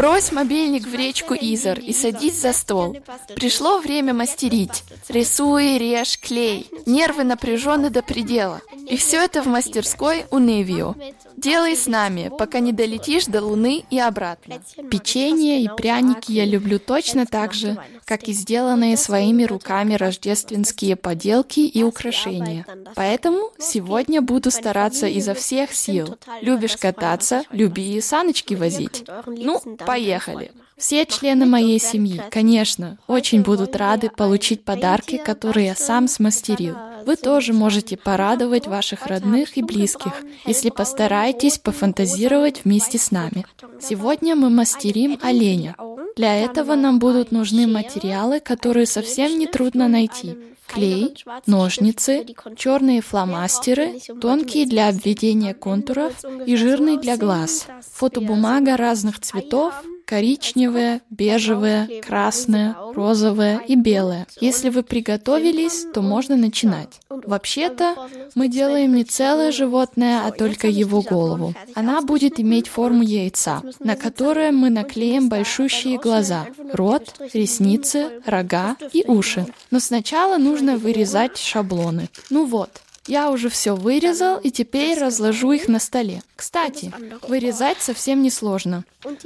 Брось мобильник в речку Изор и садись за стол. Пришло время мастерить. Рисуй, режь, клей. Нервы напряжены до предела. И все это в мастерской у Невио. Делай с нами, пока не долетишь до Луны и обратно. Печенье и пряники я люблю точно так же, как и сделанные своими руками рождественские поделки и украшения. Поэтому сегодня буду стараться изо всех сил. Любишь кататься, люби и саночки возить. Ну, поехали. Все члены моей семьи, конечно, очень будут рады получить подарки, которые я сам смастерил. Вы тоже можете порадовать ваших родных и близких, если постараетесь пофантазировать вместе с нами. Сегодня мы мастерим оленя. Для этого нам будут нужны материалы, которые совсем не трудно найти клей, ножницы, черные фломастеры, тонкие для обведения контуров и жирный для глаз, фотобумага разных цветов, коричневое, бежевое, красное, розовое и белое. Если вы приготовились, то можно начинать. Вообще-то, мы делаем не целое животное, а только его голову. Она будет иметь форму яйца, на которое мы наклеим большущие глаза, рот, ресницы, рога и уши. Но сначала нужно вырезать шаблоны. Ну вот, я уже все вырезал и теперь разложу их на столе. Кстати, вырезать совсем не сложно.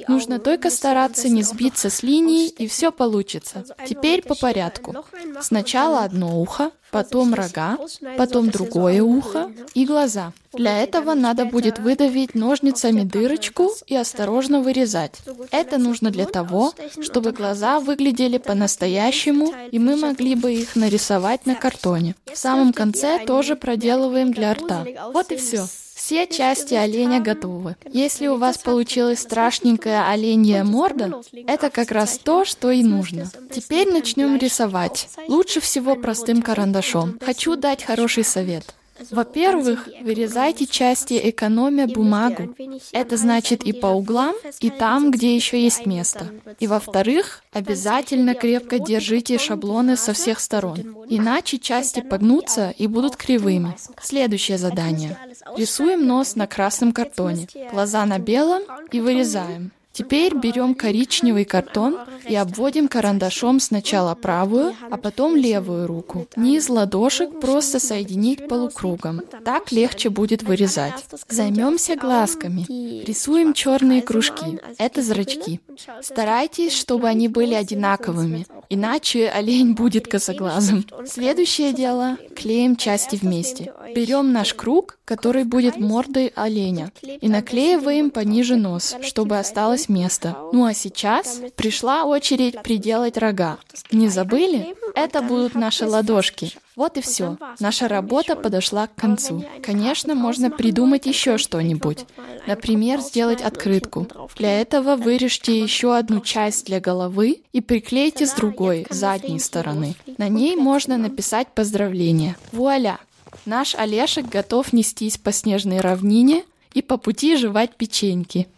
Нужно только стараться не сбиться с линии, и все получится. Теперь по порядку. Сначала одно ухо, потом рога, потом другое ухо и глаза. Для этого надо будет выдавить ножницами дырочку и осторожно вырезать. Это нужно для того, чтобы глаза выглядели по-настоящему, и мы могли бы их нарисовать на картоне. В самом конце тоже проделываем для рта. Вот и все. Все части оленя готовы. Если у вас получилась страшненькая оленья морда, это как раз то, что и нужно. Теперь начнем рисовать. Лучше всего простым карандашом. Хочу дать хороший совет. Во-первых, вырезайте части, экономя бумагу. Это значит и по углам, и там, где еще есть место. И во-вторых, обязательно крепко держите шаблоны со всех сторон. Иначе части погнутся и будут кривыми. Следующее задание. Рисуем нос на красном картоне, глаза на белом и вырезаем. Теперь берем коричневый картон и обводим карандашом сначала правую, а потом левую руку. Низ ладошек просто соединить полукругом. Так легче будет вырезать. Займемся глазками. Рисуем черные кружки. Это зрачки. Старайтесь, чтобы они были одинаковыми, иначе олень будет косоглазым. Следующее дело – клеим части вместе. Берем наш круг, который будет мордой оленя, и наклеиваем пониже нос, чтобы осталось место. Ну а сейчас пришла очередь приделать рога. Не забыли? Это будут наши ладошки. Вот и все. Наша работа подошла к концу. Конечно, можно придумать еще что-нибудь. Например, сделать открытку. Для этого вырежьте еще одну часть для головы и приклейте с другой, задней стороны. На ней можно написать поздравление. Вуаля! Наш Олешек готов нестись по снежной равнине и по пути жевать печеньки.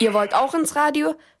Ihr wollt auch ins Radio?